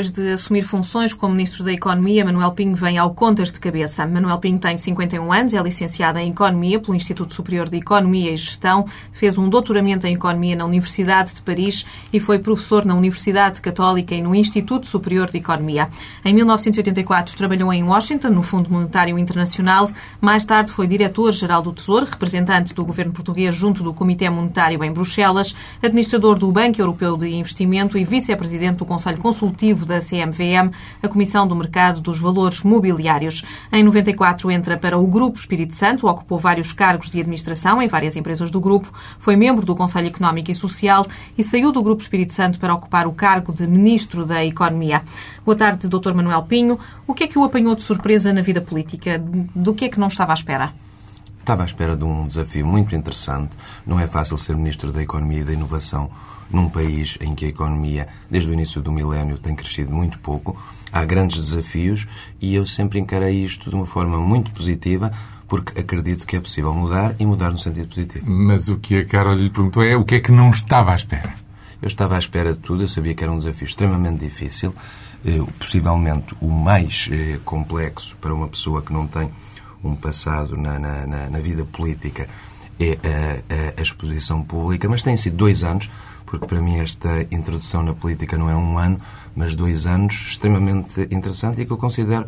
depois de assumir funções como Ministro da Economia, Manuel Pinho vem ao Contas de Cabeça. Manuel Pinho tem 51 anos, é licenciado em Economia pelo Instituto Superior de Economia e Gestão, fez um doutoramento em Economia na Universidade de Paris e foi professor na Universidade Católica e no Instituto Superior de Economia. Em 1984 trabalhou em Washington, no Fundo Monetário Internacional. Mais tarde foi diretor-geral do Tesouro, representante do governo português junto do Comitê Monetário em Bruxelas, administrador do Banco Europeu de Investimento e vice-presidente do Conselho Consultivo da CMVM, a Comissão do Mercado dos Valores Mobiliários. Em 94 entra para o Grupo Espírito Santo, ocupou vários cargos de administração em várias empresas do grupo, foi membro do Conselho Económico e Social e saiu do Grupo Espírito Santo para ocupar o cargo de Ministro da Economia. Boa tarde, Dr. Manuel Pinho. O que é que o apanhou de surpresa na vida política? Do que é que não estava à espera? Estava à espera de um desafio muito interessante. Não é fácil ser Ministro da Economia e da Inovação num país em que a economia, desde o início do milénio, tem crescido muito pouco. Há grandes desafios e eu sempre encarei isto de uma forma muito positiva, porque acredito que é possível mudar e mudar no sentido positivo. Mas o que a Carol lhe perguntou é o que é que não estava à espera? Eu estava à espera de tudo, eu sabia que era um desafio extremamente difícil, eh, possivelmente o mais eh, complexo para uma pessoa que não tem um passado na, na, na vida política é a, a, a exposição pública, mas têm sido dois anos porque para mim esta introdução na política não é um ano, mas dois anos, extremamente interessante e que eu considero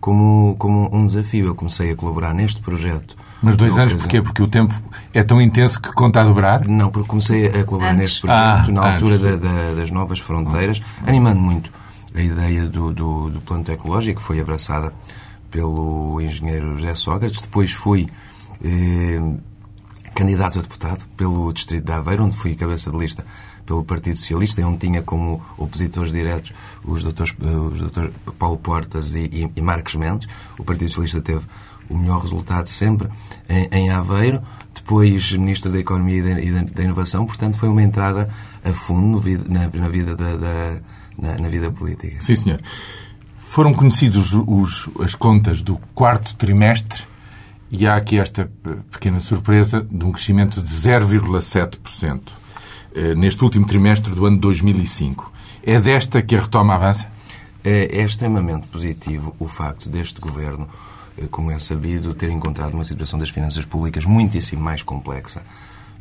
como, como um desafio. Eu comecei a colaborar neste projeto. Mas dois anos porquê? Porque o tempo é tão intenso que conta a dobrar? Não, porque comecei a colaborar antes. neste projeto ah, na altura da, da, das novas fronteiras, animando muito a ideia do, do, do plano tecnológico, que foi abraçada pelo engenheiro José Sócrates. Depois fui eh, candidato a deputado pelo Distrito de Aveiro, onde fui cabeça de lista pelo Partido Socialista, onde tinha como opositores diretos os doutores, os doutores Paulo Portas e, e, e, Marques Mendes. O Partido Socialista teve o melhor resultado sempre em, em Aveiro. Depois, Ministro da Economia e da, da, Inovação. Portanto, foi uma entrada a fundo na, na vida, da, da na, na, vida política. Sim, senhor. Foram conhecidos os, as contas do quarto trimestre e há aqui esta pequena surpresa de um crescimento de 0,7% eh, neste último trimestre do ano 2005. É desta que a retoma avança? É, é extremamente positivo o facto deste governo, eh, como é sabido, ter encontrado uma situação das finanças públicas muitíssimo mais complexa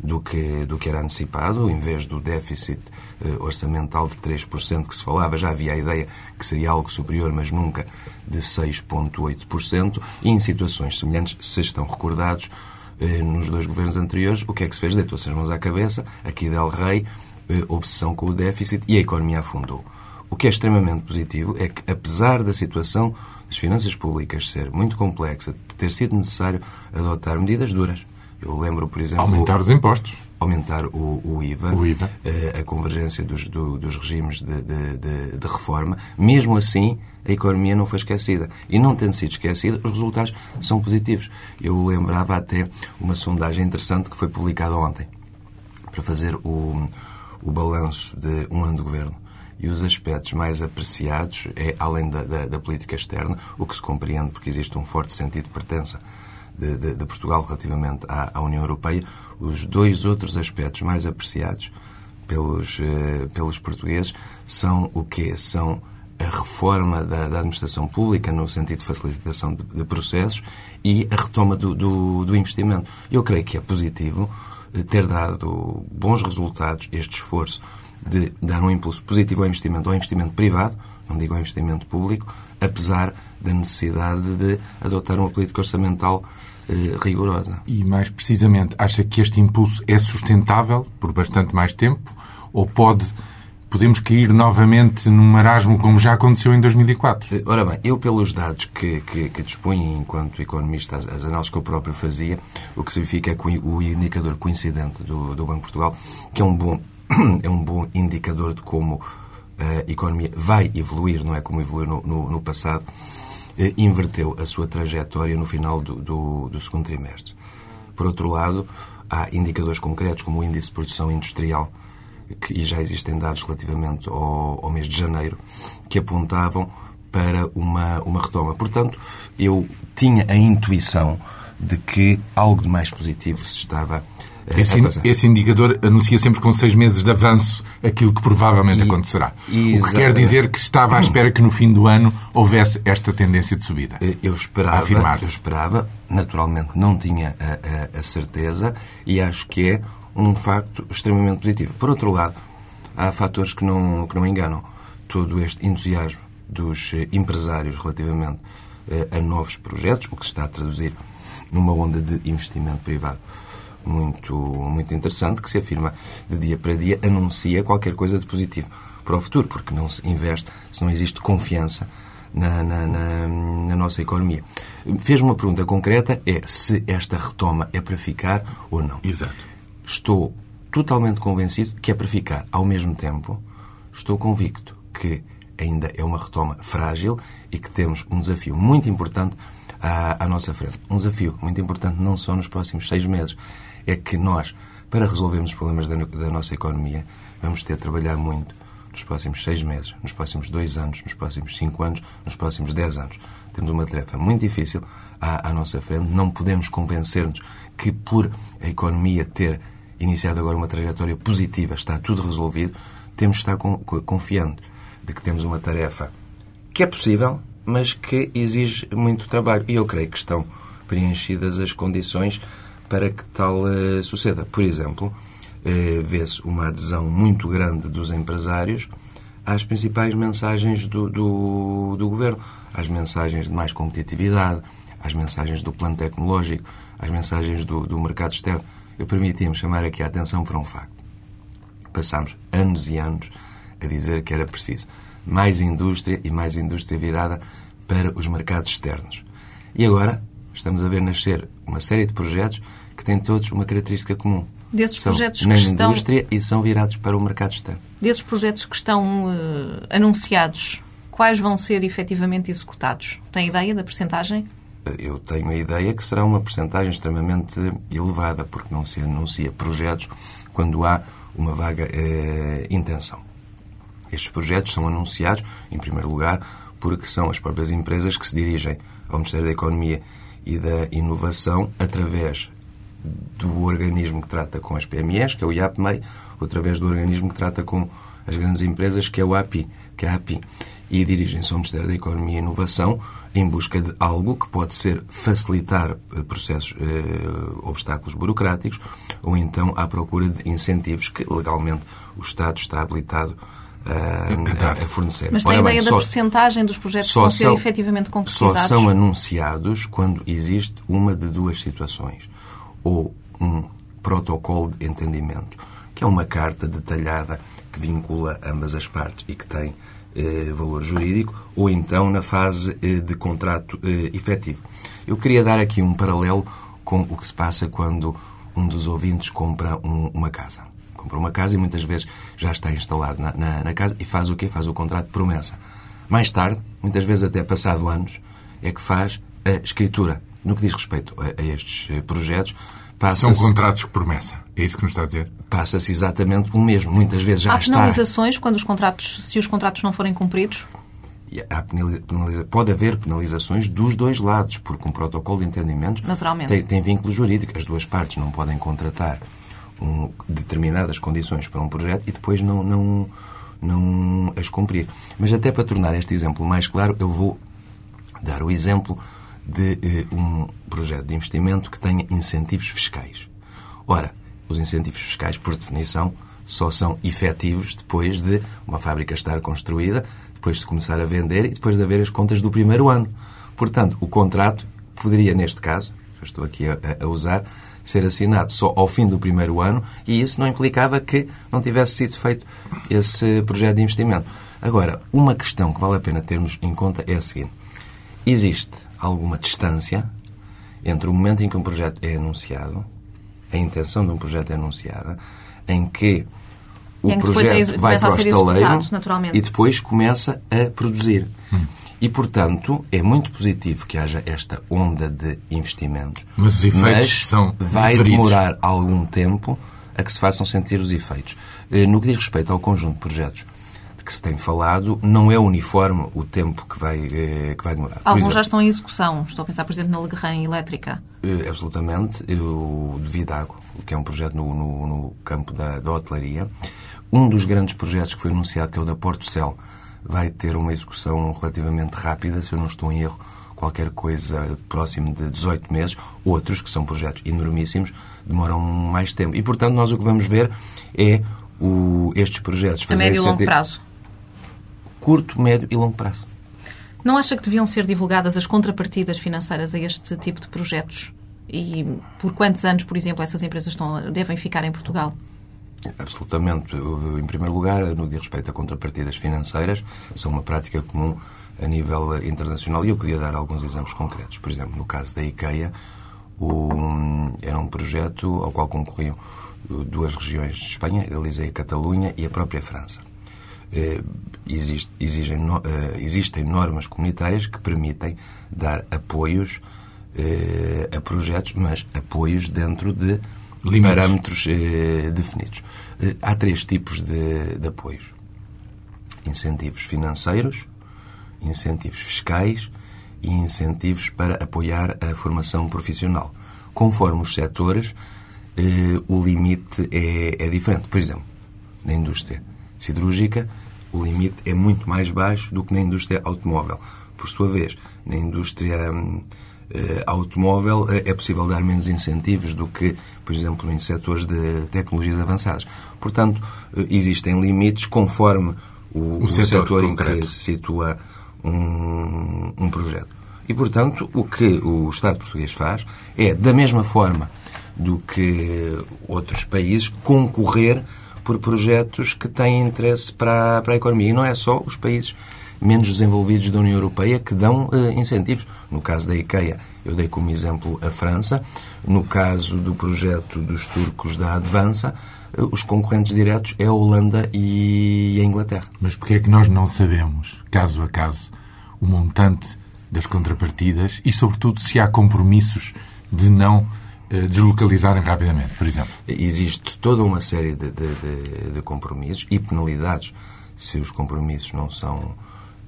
do que, do que era antecipado. Em vez do déficit eh, orçamental de 3% que se falava, já havia a ideia que seria algo superior, mas nunca de 6,8%. E em situações semelhantes, se estão recordados, eh, nos dois governos anteriores, o que é que se fez? Deitou-se as mãos à cabeça, aqui Del Rey, eh, obsessão com o déficit e a economia afundou. O que é extremamente positivo é que, apesar da situação das finanças públicas ser muito complexa, ter sido necessário adotar medidas duras, eu lembro, por exemplo... Aumentar os impostos. Aumentar o, o IVA, o IVA. A, a convergência dos, do, dos regimes de, de, de, de, reforma. Mesmo assim, a economia não foi esquecida. E não tendo sido esquecida, os resultados são positivos. Eu lembrava até uma sondagem interessante que foi publicada ontem para fazer o, o balanço de um ano de governo e os aspectos mais apreciados é, além da, da, da, política externa, o que se compreende porque existe um forte sentido de pertença de, de, de Portugal relativamente à, à, União Europeia, os dois outros aspectos mais apreciados pelos, eh, pelos portugueses são o quê? São a reforma da, da, administração pública no sentido de facilitação de, de processos e a retoma do, do, do, investimento. Eu creio que é positivo eh, ter dado bons resultados este esforço de dar um impulso positivo ao investimento, ao investimento privado, não digo ao investimento público, apesar da necessidade de adotar uma política orçamental rigorosa. E, mais precisamente, acha que este impulso é sustentável por bastante mais tempo ou pode podemos cair novamente num marasmo como já aconteceu em 2004? Eh, ora bem, eu pelos dados que, que, que enquanto economista, as, as, análises que eu próprio fazia, o que significa é que o, o indicador coincidente do, do Banco de Portugal, que é um bom, é um bom indicador de como a economia vai evoluir, não é como evoluiu no, no, no passado, eh, inverteu a sua trajetória no final do, do, do, segundo trimestre. Por outro lado, há indicadores concretos, como o índice de produção industrial, que, e já existem dados relativamente ao, ao mês de janeiro, que apontavam para uma, uma retoma. Portanto, eu tinha a intuição de que algo de mais positivo se estava esse, esse, indicador anuncia sempre com seis meses de avanço aquilo que provavelmente e, acontecerá. E, o que quer dizer que estava à espera que no fim do ano houvesse esta tendência de subida. Eu esperava, eu esperava naturalmente não tinha a, a, a certeza e acho que é um facto extremamente positivo. Por outro lado, há fatores que não, que não enganam. Todo este entusiasmo dos eh, empresários relativamente eh, a novos projetos, o que se está a traduzir numa onda de investimento privado muito, muito interessante, que se afirma de dia para dia, anuncia qualquer coisa de positivo para o futuro, porque não se investe se não existe confiança na, na, na, na nossa economia. Fez uma pergunta concreta, é se esta retoma é para ficar ou não. Exato. Estou totalmente convencido que é para ficar. Ao mesmo tempo, estou convicto que ainda é uma retoma frágil e que temos um desafio muito importante à, à nossa frente. Um desafio muito importante não só nos próximos seis meses, é que nós, para resolvermos os problemas da, da nossa economia, vamos ter de trabalhar muito nos próximos seis meses, nos próximos dois anos, nos próximos cinco anos, nos próximos dez anos. Temos uma tarefa muito difícil à, à nossa frente. Não podemos convencer-nos que, por a economia ter iniciado agora uma trajetória positiva, está tudo resolvido. Temos de estar confiantes de que temos uma tarefa que é possível, mas que exige muito trabalho. E eu creio que estão preenchidas as condições para que tal uh, suceda. Por exemplo, uh, vê-se uma adesão muito grande dos empresários às principais mensagens do, do, do, governo, às mensagens de mais competitividade, às mensagens do plano tecnológico, às mensagens do, do mercado externo. Eu permiti-me chamar aqui a atenção para um facto. Passámos anos e anos a dizer que era preciso mais indústria e mais indústria virada para os mercados externos. E agora estamos a ver nascer uma série de projetos que têm todos uma característica comum. Desses são projetos na que indústria estão... e são virados para o mercado externo. Desses projetos que estão uh, anunciados, quais vão ser efetivamente executados? Tem ideia da percentagem? Eu tenho a ideia que será uma percentagem extremamente elevada, porque não se anuncia projetos quando há uma vaga eh, intenção. Estes projetos são anunciados, em primeiro lugar, porque são as próprias empresas que se dirigem ao Ministério da Economia e da Inovação através do organismo que trata com as PMEs, que é o IAPMEI, através do organismo que trata com as grandes empresas, que é o API, que é a API. E dirigem-se ao Ministério da Economia e Inovação em busca de algo que pode ser facilitar eh, processos, eh, obstáculos burocráticos, ou então à procura de incentivos que legalmente o Estado está habilitado a, a fornecer. Mas tem Ora, ideia bem, da só, percentagem dos projetos que vão ser são, efetivamente concretizados? Só são anunciados quando existe uma de duas situações. Ou um protocolo de entendimento, que é uma carta detalhada que vincula ambas as partes e que tem eh, valor jurídico, ou então na fase eh, de contrato eh, efetivo. Eu queria dar aqui um paralelo com o que se passa quando um dos ouvintes compra um, uma casa compra uma casa e muitas vezes já está instalado na, na, na casa e faz o quê? Faz o contrato de promessa. Mais tarde, muitas vezes até passado anos, é que faz a escritura. No que diz respeito a, a estes eh, projetos, São contratos de promessa. É isso que nos está a dizer? Passa-se exatamente o mesmo. Muitas vezes já Há está... Há penalizações quando os contratos, se os contratos não forem cumpridos? Penaliza... Pode haver penalizações dos dois lados, porque um protocolo de entendimentos tem, tem vínculo jurídico. As duas partes não podem contratar um, determinadas condições para um projeto e depois não, não, não as cumprir. Mas até para tornar este exemplo mais claro, eu vou dar o exemplo de eh, um projeto de investimento que tenha incentivos fiscais. Ora, os incentivos fiscais, por definição, só são efetivos depois de uma fábrica estar construída, depois de começar a vender e depois de haver as contas do primeiro ano. Portanto, o contrato poderia, neste caso, eu estou aqui a, a usar, ser assinado só ao fim do primeiro ano e isso não implicava que não tivesse sido feito esse projeto de investimento. Agora, uma questão que vale a pena termos em conta é a seguinte: existe alguma distância entre o momento em que um projeto é anunciado, a intenção de um projeto é anunciada, em que o em que projeto é, vai para o estaleiro e depois começa a produzir. Hum. E, portanto, é muito positivo que haja esta onda de investimentos. Mas os efeitos mas são vai diferidos. demorar algum tempo a que se façam sentir os efeitos. Eh, no que diz respeito ao conjunto de projetos de que se tem falado, não é uniforme o tempo que vai, que vai demorar. Alguns exemplo, já estão em execução. Estou a pensar, por exemplo, na Legrand Elétrica. Absolutamente. O de Vidago, que é um projeto no, no, no campo da, da hotelaria. Um dos grandes projetos que foi anunciado, que é o da Porto Cel, vai ter uma execução relativamente rápida, se eu não estou em erro, qualquer coisa próximo de 18 meses. Outros, que são projetos enormíssimos, demoram mais tempo. E, portanto, nós o que vamos ver é o, estes projetos... A médio e longo prazo. Curto, médio e longo prazo. Não acha que deviam ser divulgadas as contrapartidas financeiras a este tipo de projetos? E por quantos anos, por exemplo, essas empresas estão, devem ficar em Portugal? Absolutamente. Em primeiro lugar, no que respeito a contrapartidas financeiras, são uma prática comum a nível internacional e eu podia dar alguns exemplos concretos. Por exemplo, no caso da IKEA, o, era um projeto ao qual concorriam duas regiões de Espanha, Galiza e Catalunha, e a própria França. Eh, existe, exigem, eh, existem normas comunitárias que permitem dar apoios eh, a projetos, mas apoios dentro de Limites. parâmetros definidos. há três tipos de, de apoios: incentivos financeiros, incentivos fiscais e incentivos para apoiar a formação profissional. Conforme os setores, eh, o limite é, é diferente. Por exemplo, na indústria siderúrgica, o limite é muito mais baixo do que na indústria automóvel. Por sua vez, na indústria hum, eh, automóvel eh, é possível dar menos incentivos do que, por exemplo, em setores de tecnologias avançadas. Portanto, eh, existem limites conforme o, o, setor, setor em que se situa um, um projeto. E, portanto, o que o Estado português faz é, da mesma forma do que outros países, concorrer por projetos que têm interesse para para a economia. E não é só os países menos desenvolvidos da União Europeia que dão uh, incentivos. No caso da IKEA, eu dei como exemplo a França. No caso do projeto dos turcos da Advança, uh, os concorrentes diretos é a Holanda e a Inglaterra. Mas porquê é que nós não sabemos, caso a caso, o montante das contrapartidas e, sobretudo, se há compromissos de não eh, deslocalizarem rapidamente, por exemplo? Existe toda uma série de, de, de, de compromissos e penalidades se os compromissos não são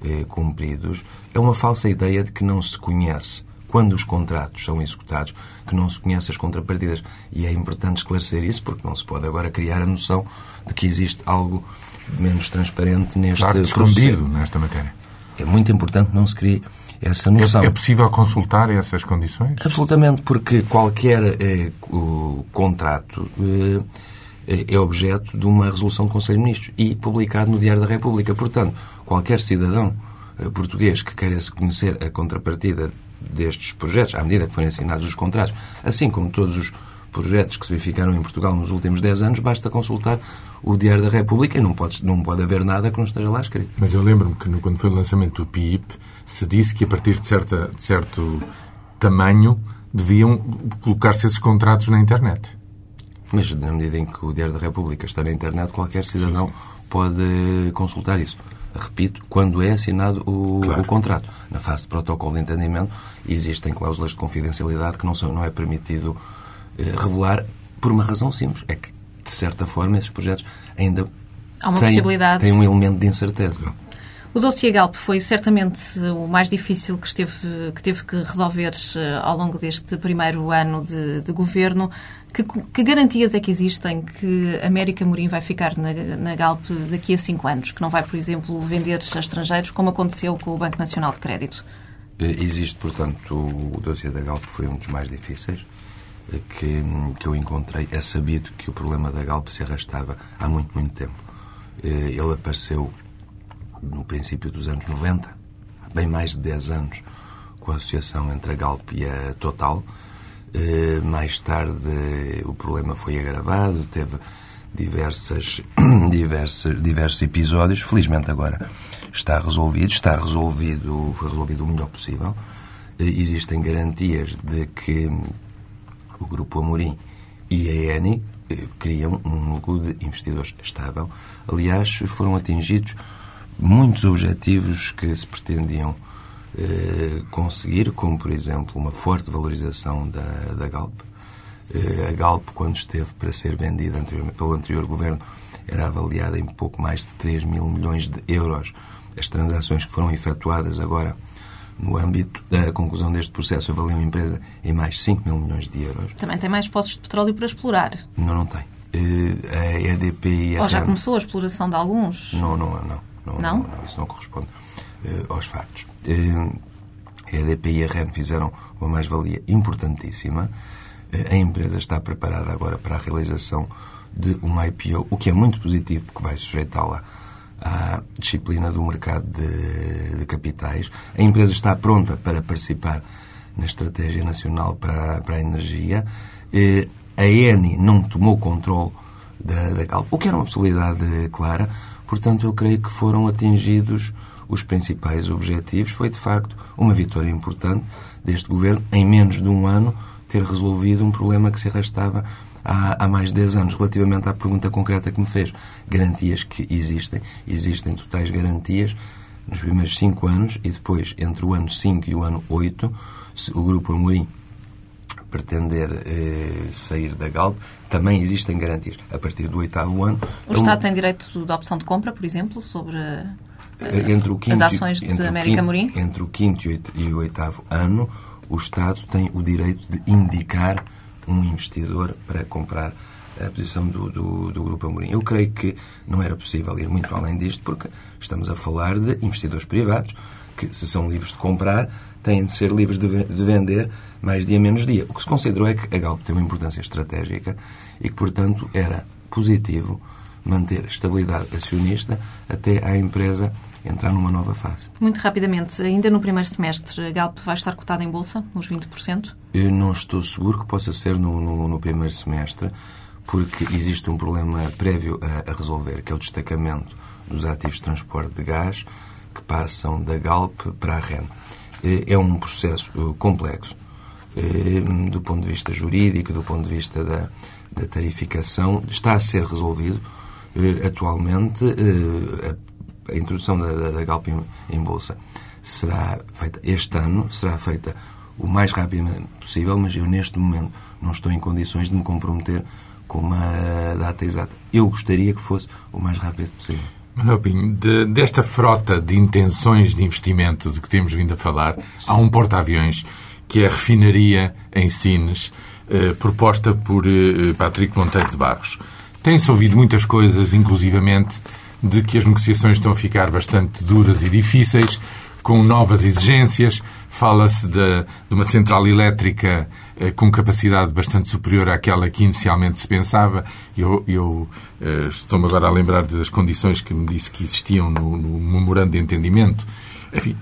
eh, cumpridos. É uma falsa ideia de que não se conhece, quando os contratos são executados, que não se conhece as contrapartidas. E é importante esclarecer isso, porque não se pode agora criar a noção de que existe algo menos transparente neste claro, escondido nesta matéria. É muito importante não se criar essa noção. É, é possível consultar essas condições? Absolutamente, porque qualquer eh, contrato eh, é objeto de uma resolução do Conselho de Ministros e publicado no Diário da República. Portanto, qualquer cidadão eh, português que queira conhecer a contrapartida destes projetos, à medida que forem assinados os contratos, assim como todos os projetos que se verificaram em Portugal nos últimos 10 anos, basta consultar o Diário da República e não pode, não pode haver nada que não esteja lá escrito. Mas eu lembro-me que quando foi o lançamento do PIP, se disse que a partir de, certa, de certo tamanho deviam colocar-se esses contratos na internet. Mas na medida em que o Diário da República está na internet, qualquer cidadão sim, sim. pode consultar isso. Repito, quando é assinado o, claro. o, contrato. Na fase de protocolo de entendimento existem cláusulas de confidencialidade que não, são, não é permitido eh, revelar por uma razão simples. É que, de certa forma, esses projetos ainda têm, têm um elemento de incerteza. O dossiê Galp foi certamente o mais difícil que, esteve, que teve que resolver eh, ao longo deste primeiro ano de, de governo. Que, que, garantias é que existem que América Morim vai ficar na, na, Galp daqui a cinco anos? Que não vai, por exemplo, vender a estrangeiros, como aconteceu com o Banco Nacional de Crédito? Eh, existe, portanto, o dossiê da Galp foi um dos mais difíceis eh, que, que eu encontrei. É sabido que o problema da Galp se arrastava há muito, muito tempo. Ele apareceu no princípio dos anos 90, bem mais de 10 anos, com a associação entre a Galp e a Total. Eh, mais tarde o problema foi agravado, teve diversas, diversas, diversos episódios. Felizmente agora está resolvido, está resolvido, foi resolvido o melhor possível. Eh, existem garantias de que o Grupo Amorim e a ENI eh, criam um núcleo de investidores estável. Aliás, foram atingidos muitos objetivos que se pretendiam eh, conseguir, como, por exemplo, uma forte valorização da, da Galp. Eh, a Galp, quando esteve para ser vendida anterior, pelo anterior governo, era avaliada em pouco mais de 3 mil milhões de euros. As transações que foram efetuadas agora no âmbito da conclusão deste processo avaliam a empresa em mais 5 mil milhões de euros. Também tem mais poços de petróleo para explorar. Não, não tem. Eh, a EDP e a Ou já começou a exploração de alguns? Não, não, não. Não? Não? não, não, isso não corresponde eh, aos factos. Eh, a EDP e a REN fizeram uma mais-valia importantíssima. Eh, a empresa está preparada agora para a realização de um IPO, o que é muito positivo, porque vai sujeitá-la à disciplina do mercado de, de capitais. A empresa está pronta para participar na Estratégia Nacional para, para a Energia. Eh, a ENI não tomou controle da, da Galp, o que era uma possibilidade clara. Portanto, eu creio que foram atingidos os principais objetivos. Foi, de facto, uma vitória importante deste governo, em menos de um ano, ter resolvido um problema que se arrastava há, há mais de 10 anos. Relativamente à pergunta concreta que me fez, garantias que existem. Existem totais garantias nos primeiros 5 anos e depois, entre o ano 5 e o ano 8, se o Grupo Amorim pretender eh, sair da Galp, também existem garantias. A partir do oitavo ano... O Estado tem direito de opção de compra, por exemplo, sobre Eh, entre o quinto, as ações de América quinto- Morim? Entre o quinto e e o oitavo ano, o Estado tem o direito de indicar um investidor para comprar a posição do, do, do Grupo Amorim. Eu creio que não era possível ir muito além disto, porque estamos a falar de investidores privados que, se são livres de comprar, têm de ser livres de, de vender mais dia menos dia. O que se considerou é que a Galp tem uma importância estratégica e que, portanto, era positivo manter a estabilidade acionista até à empresa entrar numa nova fase. Muito rapidamente, ainda no primeiro semestre, a Galp vai estar cotada em bolsa, nos 20%? Eu não estou seguro que possa ser no, no, no primeiro semestre, porque existe um problema prévio a, a resolver, que é o destacamento dos ativos de transporte de gás que passam da Galp para a REN. Eh, É um processo eh, complexo, eh, do ponto de vista jurídico, do ponto de vista da, da tarificação, está a ser resolvido. Atualmente, a a introdução da, da, da Galp em, em Bolsa será feita este ano, será feita o mais rapidamente possível, mas eu neste momento não estou em condições de me comprometer com uma data exata. Eu gostaria que fosse o mais rápido possível. Manuel Pinho, de- desta frota de intenções de investimento de que temos vindo a falar, há um porta-aviões que é a refinaria em Sines, eh, proposta por eh, Patrick Monteiro de Barros. Tem-se ouvido muitas coisas, inclusivamente, de que as negociações estão a ficar bastante duras e difíceis, com novas exigências. Fala-se de, de uma central elétrica eh, com capacidade bastante superior àquela que inicialmente se pensava. Eu, eu eh, estou-me agora a lembrar das condições que me disse que existiam no, no memorando de entendimento. Enfim,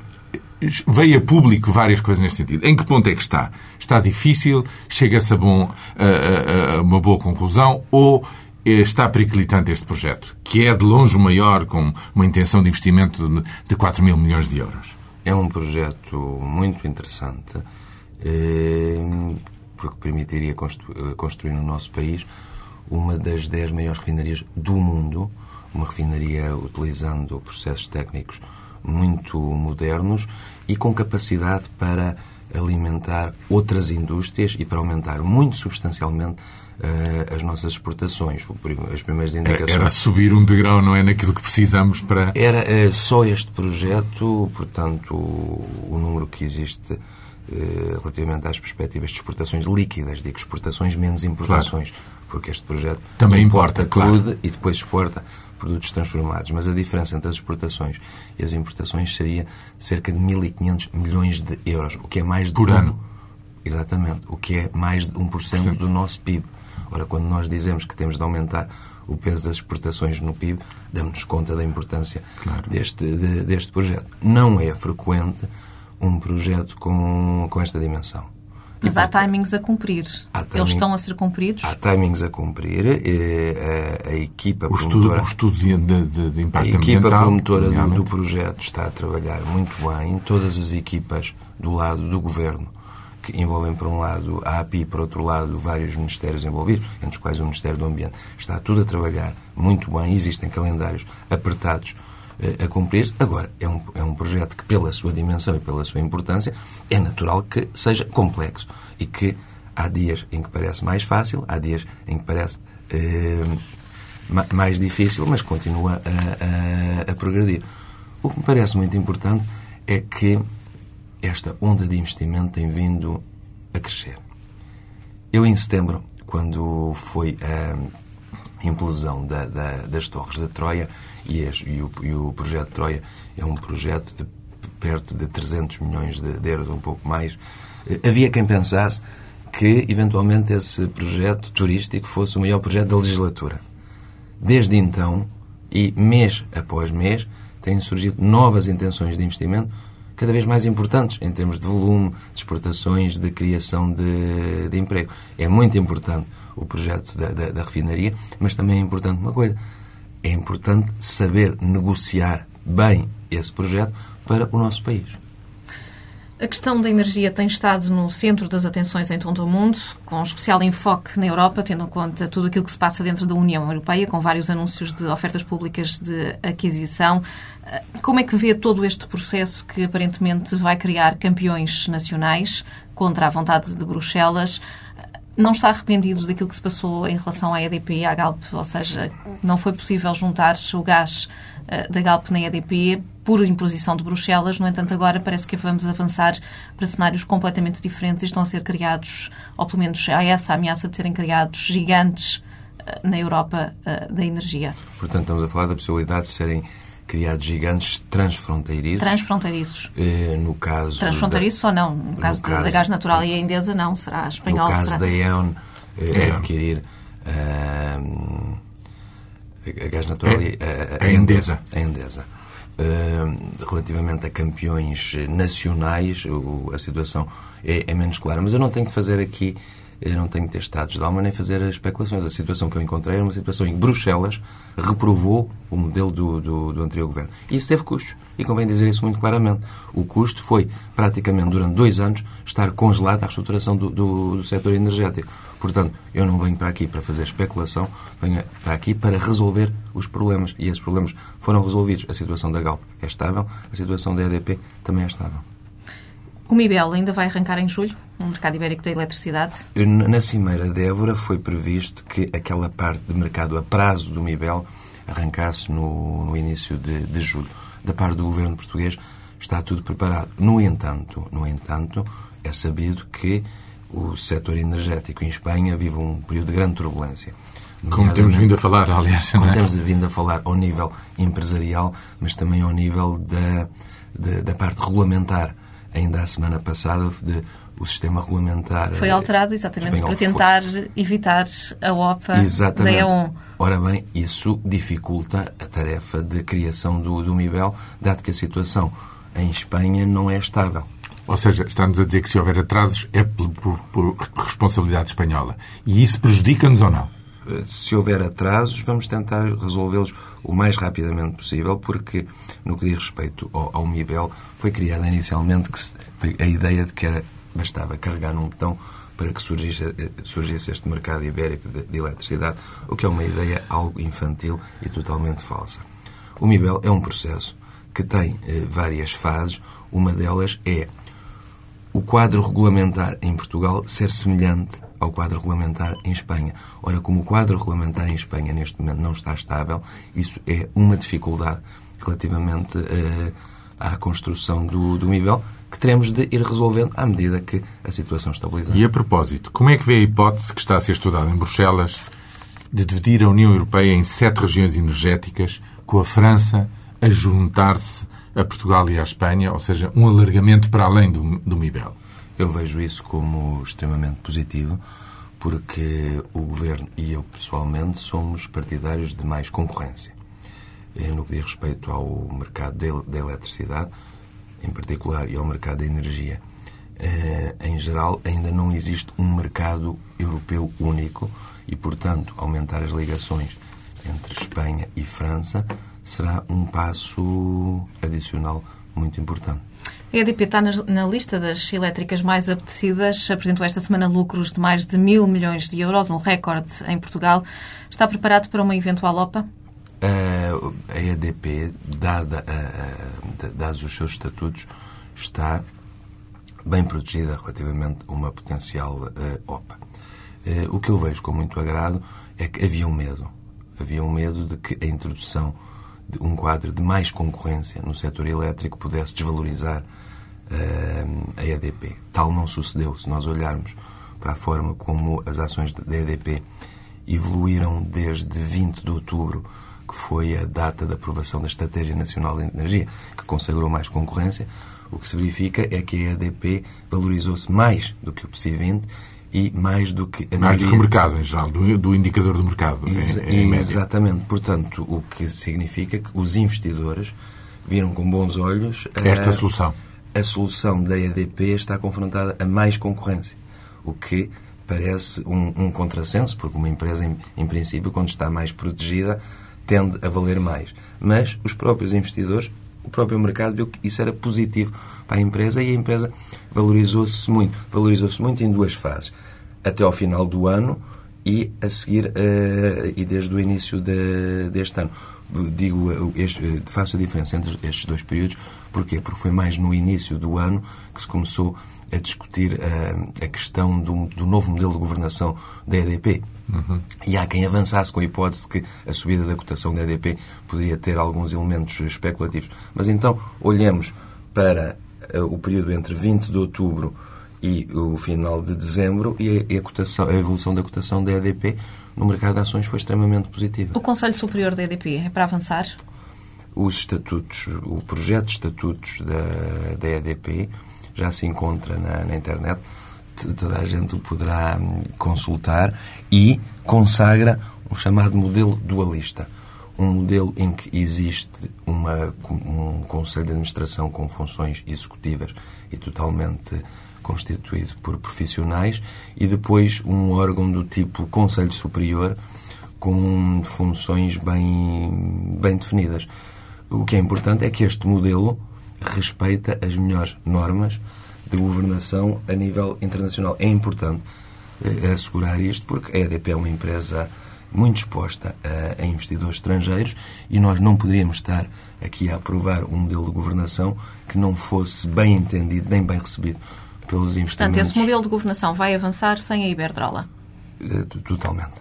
veio a público várias coisas neste sentido. Em que ponto é que está? Está difícil? Chega-se a, a, a- a uma boa conclusão? Ou eh, está periclitante este projeto, que é de longe o maior, com uma intenção de investimento de- de 4 mil milhões de euros? É um projeto muito interessante, eh, porque permitiria constru- eh, construir no nosso país uma das 10 maiores refinarias do mundo, uma refinaria utilizando processos técnicos muito modernos e com capacidade para alimentar outras indústrias e para aumentar muito substancialmente eh, as nossas exportações. As primeiras Era, indicações... era subir um degrau, não é? Naquilo que precisamos para. Era eh, só este projeto, portanto, o, o número que existe relativamente às perspectivas de exportações líquidas, digo exportações menos importações, porque este projeto Também importa, importa, claro. crude e depois exporta produtos transformados. Mas a diferença entre as exportações e as importações seria cerca de 1.500 milhões de euros, o que é mais de Por ano. Exatamente, o que é mais de 1% do nosso PIB. Ora, quando nós dizemos que temos de aumentar o peso das exportações no PIB, damos-nos conta da importância Claro. deste, de- deste projeto. Não é frequente um projeto com, com esta dimensão. Mas há timings a cumprir. Há Eles timing- estão a ser cumpridos? Há timings a cumprir. eh, A, a equipa O estudo, promotora... o estudo de, de- de A impacto equipa ambiental. promotora do, do projeto está a trabalhar muito bem. Todas as equipas do lado do governo, que envolvem, por um lado, a API, por outro lado, vários ministérios envolvidos, entre os quais o Ministério do Ambiente, está tudo a trabalhar muito bem. Existem calendários apertados eh, a cumprir. Agora, é um, é um projeto que, pela sua dimensão e pela sua importância, é natural que seja complexo e que há dias em que parece mais fácil, há dias em que parece. eh, mais difícil, mas continua a, a, a progredir. O que me parece muito importante é que esta onda de investimento tem vindo a crescer. Eu, em setembro, quando foi a implosão da, da, das torres da Troia, e, e, o, e, o, projeto Troia é um projeto de perto de 300 milhões de, de euros, um pouco mais, eh, havia quem pensasse que, eventualmente, esse projeto turístico fosse o maior projeto da legislatura. Desde então, e mês após mês, têm surgido novas intenções de investimento cada vez mais importantes em termos de volume, de exportações, de criação de, de emprego. É muito importante o projeto da, da, da refinaria, mas também é importante uma coisa: é importante saber negociar bem esse projeto para o nosso país. A questão da energia tem estado no centro das atenções em todo o mundo, com especial enfoque na Europa, tendo em conta tudo aquilo que se passa dentro da União Europeia, com vários anúncios de ofertas públicas de aquisição. Como é que vê todo este processo que aparentemente vai criar campeões nacionais contra a vontade de Bruxelas? Não está arrependido daquilo que se passou em relação à EDP e à Galp, ou seja, não foi possível juntar o gás eh, da Galp na EDP por imposição de Bruxelas. No entanto, agora parece que vamos avançar para cenários completamente diferentes e estão a ser criados, ou pelo menos há essa ameaça de serem criados gigantes eh, na Europa eh, da energia. Portanto, estamos a falar da possibilidade de serem criados gigantes transfronteiriços. Transfronteiriços. Eh, no caso. Transfronteiriços da, ou não? No caso, no caso da Gás Natural e a Endesa, não. Será espanhol. No caso será... da E.ON, eh, adquirir. Uh, a Gás Natural é, e a, a, a Endesa. A Endesa. Uh, relativamente a campeões nacionais, o, a situação é, é, menos clara. Mas eu não tenho que fazer aqui, eu não tenho que ter estados de alma nem fazer especulações. A situação que eu encontrei era uma situação em que Bruxelas reprovou o modelo do, do, do anterior governo. E isso teve custos. E convém dizer isso muito claramente. O custo foi, praticamente, durante dois anos, estar congelada a reestruturação do, do, do setor energético. Portanto, eu não venho para aqui para fazer especulação, venho para aqui para resolver os problemas. E esses problemas foram resolvidos. A situação da Galp é estável, a situação da EDP também é estável. O MIBEL ainda vai arrancar em julho, no mercado ibérico da eletricidade? Na Cimeira de Évora foi previsto que aquela parte de mercado a prazo do MIBEL arrancasse no, no início de, de julho. Da parte do governo português está tudo preparado. No entanto, no entanto, é sabido que o setor energético em Espanha vive um período de grande turbulência. Como temos vindo a falar, aliás. Como é? temos vindo a falar ao nível empresarial, mas também ao nível da, da, da parte regulamentar. Ainda a semana passada, de, o sistema regulamentar. Foi alterado exatamente para tentar foi... evitar a OPA exatamente. da E1. Ora bem, isso dificulta a tarefa de criação do, do MIBEL, dado que a situação em Espanha não é estável. Ou seja, estamos a dizer que se houver atrasos é por, por, por responsabilidade espanhola. E isso prejudica-nos ou não? Se houver atrasos, vamos tentar resolvê-los o mais rapidamente possível, porque, no que diz respeito ao, ao MIBEL, foi criada inicialmente a ideia de que era, bastava carregar num botão para que surgisse, surgisse este mercado ibérico de, de, eletricidade, o que é uma ideia algo infantil e totalmente falsa. O MIBEL é um processo que tem eh, várias fases. Uma delas é o quadro regulamentar em Portugal ser semelhante ao quadro regulamentar em Espanha. Ora, como o quadro regulamentar em Espanha neste momento não está estável, isso é uma dificuldade relativamente uh, à construção do, do MIBEL que teremos de ir resolvendo à medida que a situação estabilizar. E a propósito, como é que vê a hipótese que está a ser estudada em Bruxelas de dividir a União Europeia em sete regiões energéticas, com a França a juntar-se a Portugal e à Espanha, ou seja, um alargamento para além do, do MIBEL? Eu vejo isso como extremamente positivo, porque o Governo e eu pessoalmente somos partidários de mais concorrência. No que diz respeito ao mercado da eletricidade, em particular, e ao mercado da energia, eh, em geral, ainda não existe um mercado europeu único e, portanto, aumentar as ligações entre Espanha e França será um passo adicional muito importante. A EDP está na, lista das elétricas mais apetecidas. Apresentou esta semana lucros de mais de mil milhões de euros, um recorde em Portugal. Está preparado para uma eventual OPA? a EDP, dada, dados os seus estatutos, está bem protegida relativamente a uma potencial OPA. o que eu vejo com muito agrado é que havia um medo Havia um medo de que a introdução um quadro de mais concorrência no setor elétrico pudesse desvalorizar uh, a EDP. Tal não sucedeu. Se nós olharmos para a forma como as ações da EDP evoluíram desde 20 de outubro, que foi a data da aprovação da Estratégia Nacional de Energia, que consagrou mais concorrência, o que se verifica é que a EDP valorizou-se mais do que o PSI 20 e mais do que a Mais do que o mercado, em geral, do, do indicador do mercado. Ex em, em exatamente. Portanto, o que significa que os investidores viram com bons olhos a, esta solução. A solução da EDP está confrontada a mais concorrência, o que parece um, um contrassenso, porque uma empresa, em, em princípio, quando está mais protegida, tende a valer mais. Mas os próprios investidores, o próprio mercado viu que isso era positivo para a empresa e a empresa valorizou-se muito. Valorizou-se muito em duas fases. Até ao final do ano e a seguir, uh, e desde o início de, deste ano. Digo, este, faço a diferença entre estes dois períodos. Porquê? Porque foi mais no início do ano que se começou a discutir uh, a questão do, do, novo modelo de governação da EDP. Uhum. E há quem avançasse com a hipótese de que a subida da cotação da EDP poderia ter alguns elementos especulativos. Mas então, olhemos para uh, o período entre 20 de outubro e o final de dezembro e a, a, cotação, a evolução da cotação da EDP no mercado de ações foi extremamente positiva. O Conselho Superior da EDP é para avançar? Os estatutos, o projeto de estatutos da, da EDP já se encontra na, na internet, toda a gente o poderá hum, consultar e consagra um chamado modelo dualista. Um modelo em que existe uma, um Conselho de Administração com funções executivas e totalmente constituído por profissionais e depois um órgão do tipo Conselho Superior com funções bem, bem definidas. O que é importante é que este modelo respeita as melhores normas de governação a nível internacional. É importante eh, assegurar isto porque a EDP é uma empresa muito exposta a, a, investidores estrangeiros e nós não poderíamos estar aqui a aprovar um modelo de governação que não fosse bem entendido nem bem recebido pelos investidores. Portanto, esse modelo de governação vai avançar sem a Iberdrola? Eh, totalmente.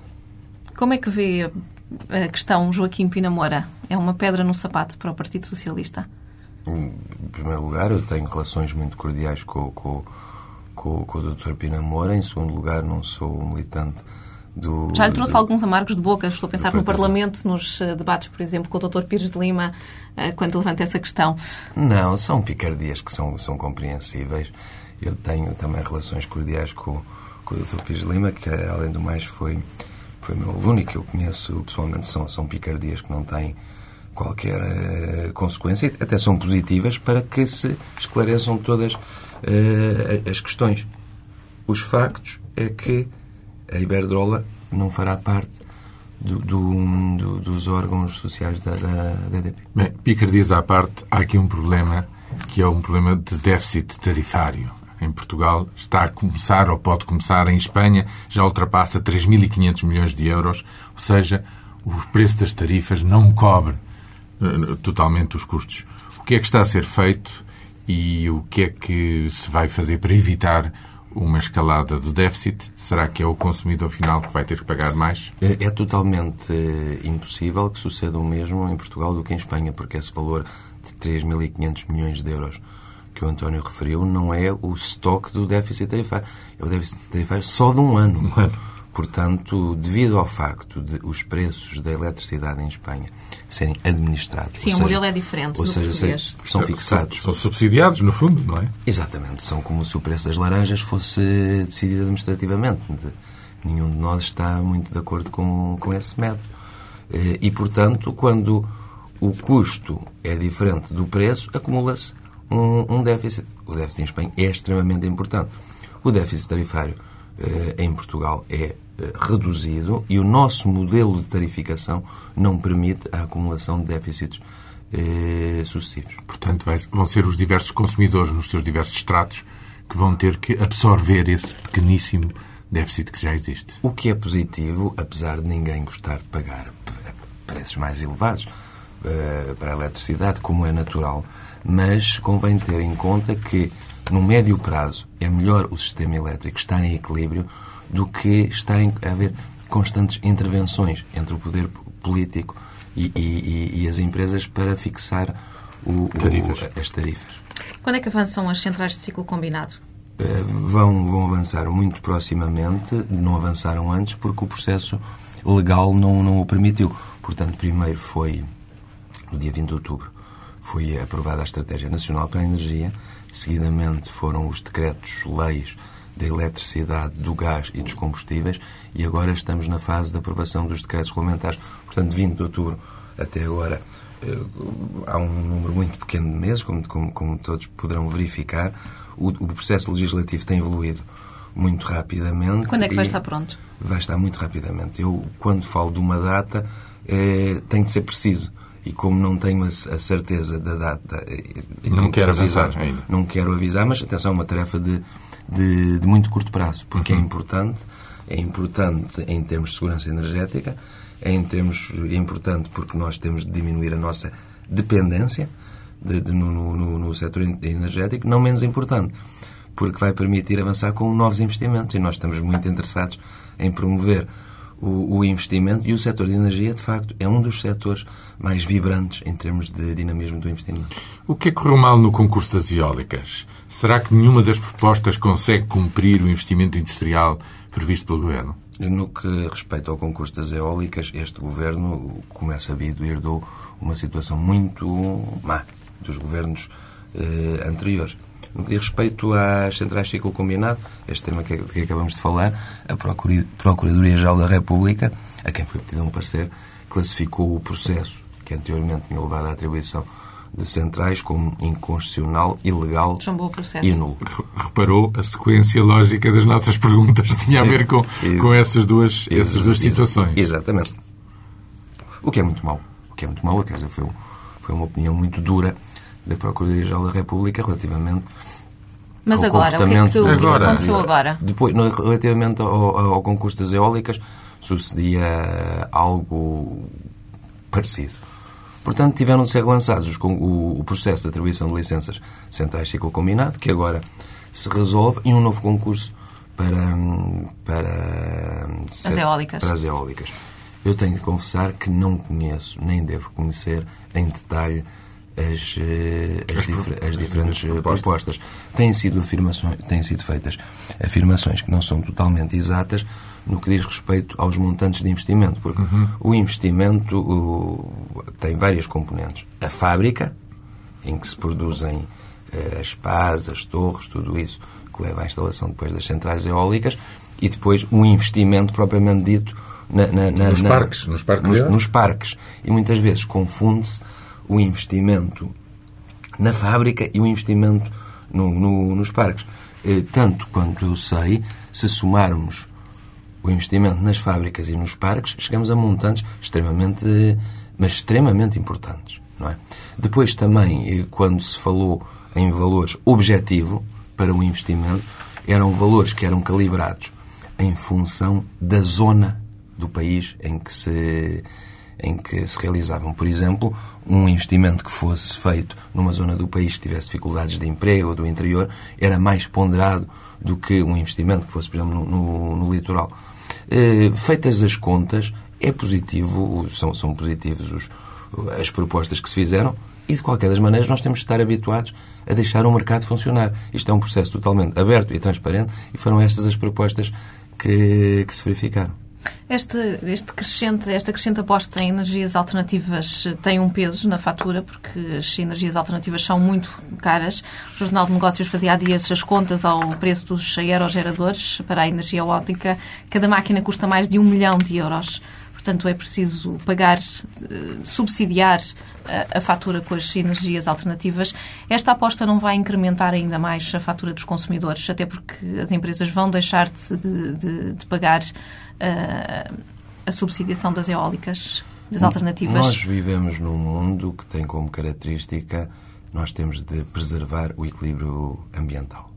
Como é que vê a questão Joaquim Pinamora? É uma pedra no sapato para o Partido Socialista? Em primeiro lugar, eu tenho relações muito cordiais com, com, com, com o Dr. Pina Moura. Em segundo lugar, não sou militante do... Já lhe trouxe do, alguns amargos de boca. Estou a pensar no Parlamento, nos eh, debates, por exemplo, com o Dr. Pires de Lima, eh, quando levanta essa questão. Não, são picardias que são, são compreensíveis. Eu tenho também relações cordiais com, com o Dr. Pires de Lima, que, além do mais, foi, foi meu aluno e que eu conheço pessoalmente. São, são picardias que não têm qualquer uh, consequência, até são positivas para que se esclareçam todas uh, as questões. Os factos é que a Iberdrola não fará parte do, do, do, dos órgãos sociais da, da, da EDP. Bem, picardias à parte, há aqui um problema que é um problema de déficit tarifário. Em Portugal está a começar, ou pode começar, em Espanha já ultrapassa 3.500 milhões de euros, ou seja, o preço das tarifas não cobre totalmente os custos. O que é que está a ser feito e o que é que se vai fazer para evitar uma escalada do déficit? Será que é o consumidor final que vai ter que pagar mais? É, é totalmente eh, impossível que suceda o mesmo em Portugal do que em Espanha, porque esse valor de 3.500 milhões de euros que o António referiu não é o estoque do déficit tarifário. É o déficit tarifário só de um ano. Um ano. Portanto, devido ao facto de os preços da eletricidade em Espanha serem administrados. Sim, o modelo é diferente. Ou seja, português. são fixados. São, são, subsidiados, no fundo, não é? Exatamente. São como se o preço das laranjas fosse decidido administrativamente. Nenhum de nós está muito de acordo com, com esse método. Eh, e, portanto, quando o custo é diferente do preço, acumula-se um, um déficit. O déficit em Espanha é extremamente importante. O déficit tarifário em Portugal é eh, reduzido e o nosso modelo de tarificação não permite a acumulação de déficits eh, sucessivos. Portanto, vão ser os diversos consumidores nos seus diversos estratos que vão ter que absorver esse pequeníssimo déficit que já existe. O que é positivo, apesar de ninguém gostar de pagar preços mais elevados para a eletricidade, como é natural, mas convém ter em conta que, no médio prazo, é melhor o sistema elétrico estar em equilíbrio do que estarem a haver constantes intervenções entre o poder político e, e, e as empresas para fixar o, tarifas. O, as tarifas. Quando é que avançam as centrais de ciclo combinado? Uh, vão, vão avançar muito proximamente, não avançaram antes porque o processo legal não, não o permitiu. Portanto, primeiro foi, no dia 20 de outubro, foi aprovada a Estratégia Nacional para a Energia, seguidamente foram os decretos-leis da eletricidade, do gás e dos combustíveis e agora estamos na fase de aprovação dos decretos regulamentares. Portanto, 20 de outubro até agora eh, há um número muito pequeno de meses, como, como, como todos poderão verificar. O, o, processo legislativo tem evoluído muito rapidamente. Quando é que vai estar pronto? Vai estar muito rapidamente. Eu, quando falo de uma data, é, tem de ser preciso. E como não tenho a, a certeza da data... Eh, não quero avisar ainda. Não quero avisar, mas atenção, é uma tarefa de, de, de muito curto prazo, porque é uhum. é importante. É importante em termos de segurança energética, é, em termos, é importante porque nós temos de diminuir a nossa dependência de, de, no, no, no setor energético, não menos importante, porque vai permitir avançar com novos investimentos e nós estamos muito interessados em promover o, o, investimento e o setor de energia, de facto, é um dos setores mais vibrantes em termos de dinamismo do investimento. O que é que correu mal no concurso das eólicas? Será que nenhuma das propostas consegue cumprir o investimento industrial previsto pelo Governo? No que respeita ao concurso das eólicas, este Governo, como é sabido, herdou uma situação muito má dos governos eh, anteriores. No que diz respeito às centrais de ciclo combinado, este tema que, que acabamos de falar, a Procuradoria-Geral da República, a quem foi pedido um parecer, classificou o processo que anteriormente tinha levado à atribuição de centrais como inconstitucional, ilegal e nulo. Reparou a sequência lógica das nossas perguntas tinha a ver com, com essas duas, essas duas situações. Exatamente. O que é muito mau. O que é muito mau, quer dizer, foi, foi uma opinião muito dura da Procuradoria-Geral da República relativamente mas agora, o que é que, tu, agora, aconteceu agora? Depois, relativamente ao, ao concurso das eólicas, sucedia algo parecido. Portanto, tiveram de ser relançados o, o processo de atribuição de licenças centrais ciclo combinado, que agora se resolve, e um novo concurso para, para, as, eólicas. para as eólicas. Eu tenho de confessar que não conheço, nem devo conhecer em detalhe as, eh, as, as, as diferentes eh, propostas. propostas. Têm sido, afirmações, têm sido feitas afirmações que não são totalmente exatas, no que diz respeito aos montantes de investimento, porque uhum. o investimento o, tem várias componentes. A fábrica, em que se produzem uh, as pás, as torres, tudo isso, que leva à instalação depois das centrais eólicas, e depois um investimento propriamente dito na, na, na, nos, parques, nos, parques nos, nos parques. E muitas vezes confunde-se o investimento na fábrica e o investimento no, no, nos parques. Eh, tanto quanto eu sei, se somarmos o investimento nas fábricas e nos parques, chegamos a montantes extremamente, mas extremamente importantes. Não é? Depois também, eh, quando se falou em valores objetivo para o investimento, eram valores que eram calibrados em função da zona do país em que se em que se realizavam. Por exemplo, um investimento que fosse feito numa zona do país que tivesse dificuldades de emprego ou do interior era mais ponderado do que um investimento que fosse, por exemplo, no, no, no litoral. Eh, feitas as contas, é positivo, são, são positivos os, as propostas que se fizeram e, de qualquer das maneiras, nós temos de estar habituados a deixar o mercado funcionar. Isto é um processo totalmente aberto e transparente e foram estas as propostas que, que se verificaram. Este, este crescente, esta crescente aposta em energias alternativas tem um peso na fatura, porque as energias alternativas são muito caras. O Jornal de Negócios fazia há dias as contas ao preço dos aerogeradores para a energia eólica. Cada máquina custa mais de um milhão de euros. Portanto, é preciso pagar, eh, subsidiar a, a, fatura com as energias alternativas. Esta aposta não vai incrementar ainda mais a fatura dos consumidores, até porque as empresas vão deixar de, de, de pagar a subsidiação das eólicas, das alternativas? Nós vivemos num mundo que tem como característica nós temos de preservar o equilíbrio ambiental.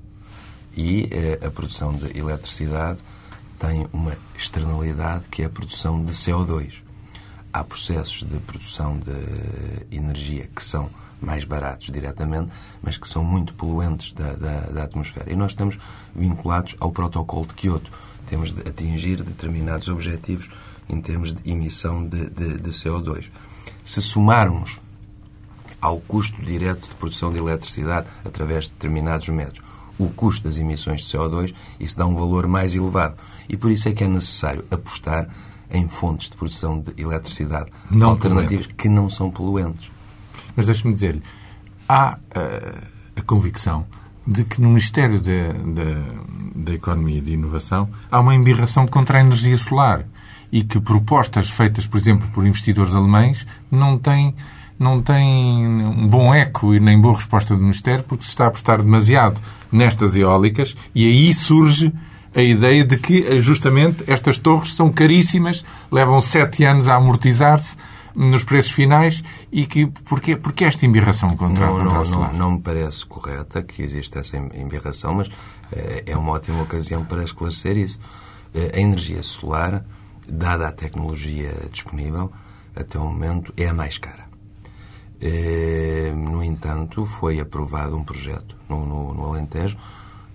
E eh, a produção de eletricidade tem uma externalidade que é a produção de CO2. Há processos de produção de energia que são mais baratos diretamente, mas que são muito poluentes da, da, da atmosfera. E nós estamos vinculados ao protocolo de Kyoto temos de atingir determinados objetivos em termos de emissão de, de, de CO2. Se somarmos ao custo direto de produção de eletricidade através de determinados métodos o custo das emissões de CO2, isso dá um valor mais elevado. E por isso é que é necessário apostar em fontes de produção de eletricidade não alternativas poluentes. que não são poluentes. Mas deixe-me dizer-lhe, há uh, a convicção de que no Ministério da, da, da Economia e da Inovação há uma embirração contra a energia solar e que propostas feitas, por exemplo, por investidores alemães não têm não tem um bom eco e nem boa resposta do Ministério porque se está a apostar demasiado nestas eólicas e aí surge a ideia de que justamente estas torres são caríssimas, levam sete anos a amortizar-se nos preços finais e que porque, porque esta embirração contra, não, contra não, não, não me parece correta que exista essa embirração, mas é, é uma ótima ocasião para esclarecer isso. Eh, a energia solar, dada a tecnologia disponível, até o momento é a mais cara. Eh, no entanto, foi aprovado um projeto no, no, no Alentejo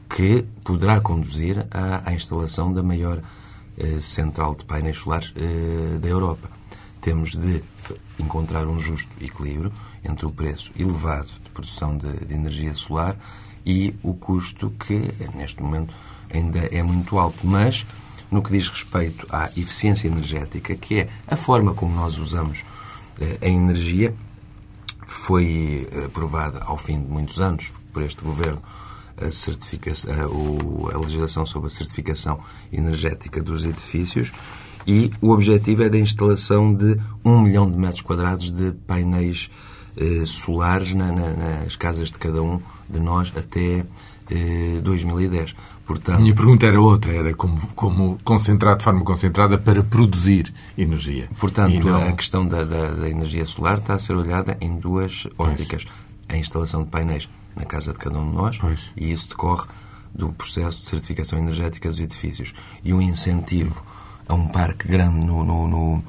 que poderá conduzir à, à instalação da maior eh, central de painéis solares eh, da Europa. Temos de encontrar um justo equilíbrio entre o preço elevado de produção de, de energia solar e o custo que, neste momento, ainda é muito alto. Mas, no que diz respeito à eficiência energética, que é a forma como nós usamos a energia, foi aprovada ao fim de muitos anos por este governo a, certificação, a legislação sobre a certificação energética dos edifícios e o objetivo é da instalação de um milhão de metros quadrados de painéis eh, solares na, na, nas casas de cada um de nós até eh, 2010. Portanto, Minha pergunta era outra, era como, como concentrar de forma concentrada para produzir energia. Portanto, não... a questão da, da, da, energia solar está a ser olhada em duas óticas. Pois. A instalação de painéis na casa de cada um de nós pois. e isso decorre do processo de certificação energética dos edifícios. E um incentivo a um parque grande no, no, no,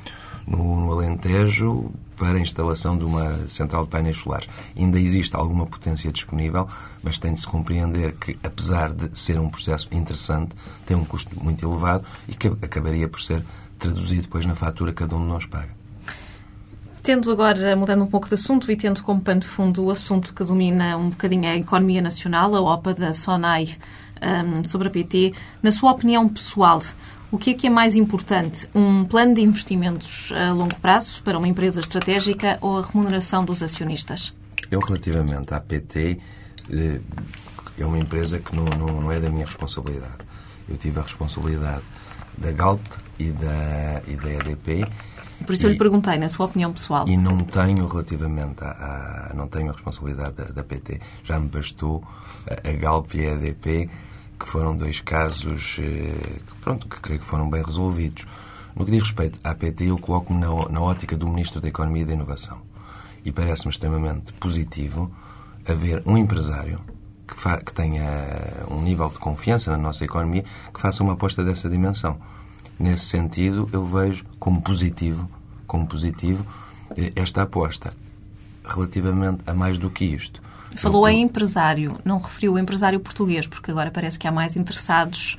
no, Alentejo para a instalação de uma central de painéis solares. Ainda existe alguma potência disponível, mas tem de se compreender que, apesar de ser um processo interessante, tem um custo muito elevado e que acabaria por ser traduzido depois na fatura que cada um de nós paga. Tendo agora, mudando um pouco de assunto e tendo como pano de fundo o assunto que domina um bocadinho a economia nacional, a OPA da SONAI um, sobre a PT, na sua opinião pessoal, o que é que é mais importante? Um plano de investimentos a longo prazo para uma empresa estratégica ou a remuneração dos acionistas? Eu, relativamente à PT, eh, é uma empresa que não, não, não é da minha responsabilidade. Eu tive a responsabilidade da Galp e da, e da EDP por isso e, eu lhe perguntei, na sua opinião pessoal. E não tenho, relativamente a, a não tenho a responsabilidade da, da, PT. Já me bastou a, a Galp e a EDP, que foram dois casos eh, que, pronto, que creio que foram bem resolvidos. No que diz respeito à PT, eu coloco-me na, na ótica do Ministro da Economia e da Inovação. E parece-me extremamente positivo haver um empresário que, que tenha um nível de confiança na nossa economia que faça uma aposta dessa dimensão. Nesse sentido, eu vejo como positivo, como positivo eh, esta aposta. Relativamente a mais do que isto. Falou em empresário, não referiu o empresário português, porque agora parece que há mais interessados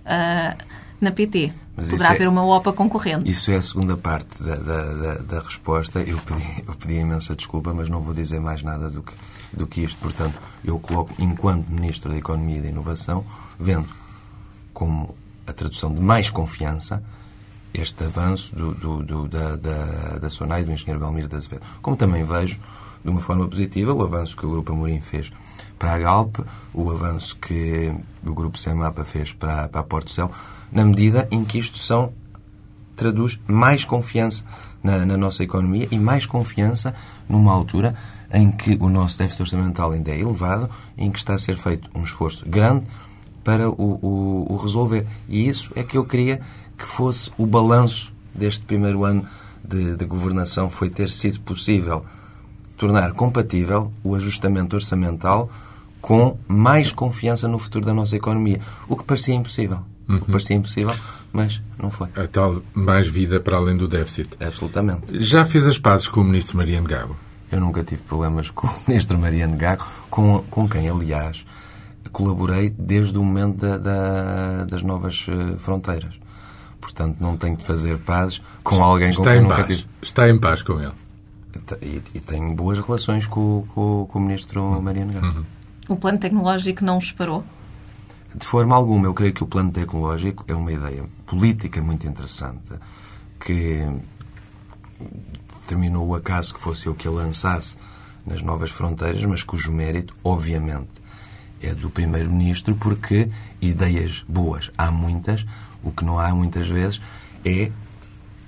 uh, na PT. Mas Poderá haver é, uma OPA concorrente. Isso é a segunda parte da, da, da, da resposta. Eu pedi, eu pedi imensa desculpa, mas não vou dizer mais nada do que, do que isto. Portanto, eu coloco, enquanto Ministro da Economia e da Inovação, vendo como a tradução de mais confiança este avanço do, do, do, da, da, da SONAI do engenheiro Belmiro de Azevedo. Como também vejo, de uma forma positiva, o avanço que o Grupo Amorim fez para a Galp, o avanço que o Grupo Semapa fez para, para a Porto Céu, na medida em que isto são, traduz mais confiança na, na, nossa economia e mais confiança numa altura em que o nosso déficit orçamental ainda é elevado, em que está a ser feito um esforço grande para o, o, o resolver. E isso é que eu queria que fosse o balanço deste primeiro ano de, de, governação, foi ter sido possível tornar compatível o ajustamento orçamental com mais confiança no futuro da nossa economia. O que parecia impossível. Uhum. O que uhum. parecia impossível, mas não foi. A tal mais vida para além do déficit. Absolutamente. Já fez as pazes com o Ministro Mariano Gago? Eu nunca tive problemas com o Ministro Mariano Gago, com, com quem, aliás, colaborei desde o momento da, da, das novas eh, fronteiras. Portanto, não tenho de fazer pazes com alguém Está com quem em nunca paz. tive. Está em paz com ele. E, e tenho boas relações com, com- com o Ministro Mariano Gato. O plano tecnológico não os parou. De forma alguma, eu creio que o plano tecnológico é uma ideia política muito interessante que terminou o acaso que fosse eu que a lançasse nas novas fronteiras, mas cujo mérito, obviamente, é do Primeiro-Ministro, porque ideias boas há muitas, o que não há muitas vezes é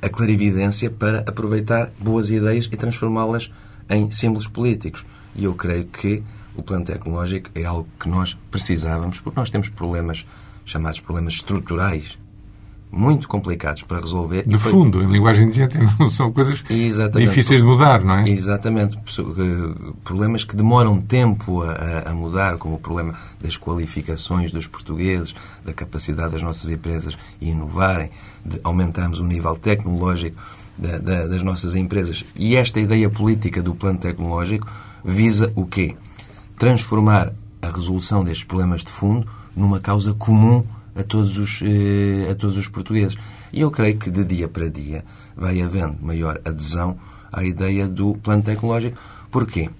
a clarividência para aproveitar boas ideias e transformá-las em símbolos políticos. E eu creio que o plano tecnológico é algo que nós precisávamos, porque nós temos problemas chamados problemas estruturais muito complicados para resolver. De E foi- fundo, em linguagem de gente, são coisas Exatamente. difíceis de mudar, não é? Exatamente. Eh, Problemas que demoram tempo a, a- a mudar, como o problema das qualificações dos portugueses, da capacidade das nossas empresas inovarem, de aumentarmos o nível tecnológico da- da- das nossas empresas. E esta ideia política do plano tecnológico visa o quê? Transformar a resolução destes problemas de fundo numa causa comum a todos os, eh, a todos os portugueses. E eu creio que de dia para dia vai havendo maior adesão à ideia do plano tecnológico. Porquê?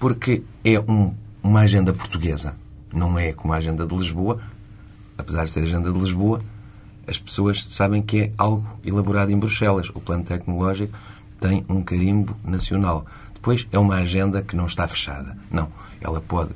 Porque é um- uma agenda portuguesa. Não é como a agenda de Lisboa. Apesar de ser a agenda de Lisboa, as pessoas sabem que é algo elaborado em Bruxelas. O plano tecnológico tem um carimbo nacional. Depois, é uma agenda que não está fechada. Não. Ela pode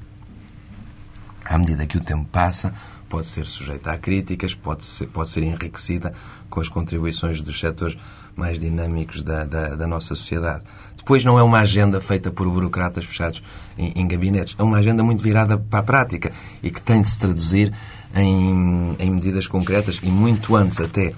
à medida que o tempo passa, pode ser sujeita a críticas, pode ser, pode ser enriquecida com as contribuições dos setores mais dinâmicos da, da, da nossa sociedade. Depois, não é uma agenda feita por burocratas fechados em, em gabinetes. É uma agenda muito virada para a prática e que tem de se traduzir em, em medidas concretas e muito antes até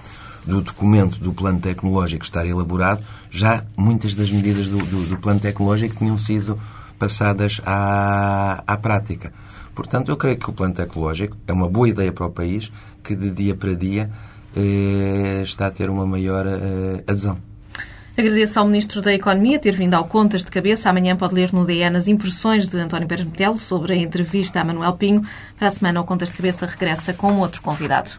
do documento do plano tecnológico estar elaborado, já muitas das medidas do, do, do plano tecnológico tinham sido passadas à, à prática. Portanto, eu creio que o plano tecnológico é uma boa ideia para o país que de dia para dia eh, está a ter uma maior eh, adesão. Agradeço ao Ministro da Economia ter vindo ao Contas de Cabeça. Amanhã pode ler no DN as impressões de António Pérez Metelo sobre a entrevista a Manuel Pinho. Para a semana, o Contas de Cabeça regressa com outro convidado.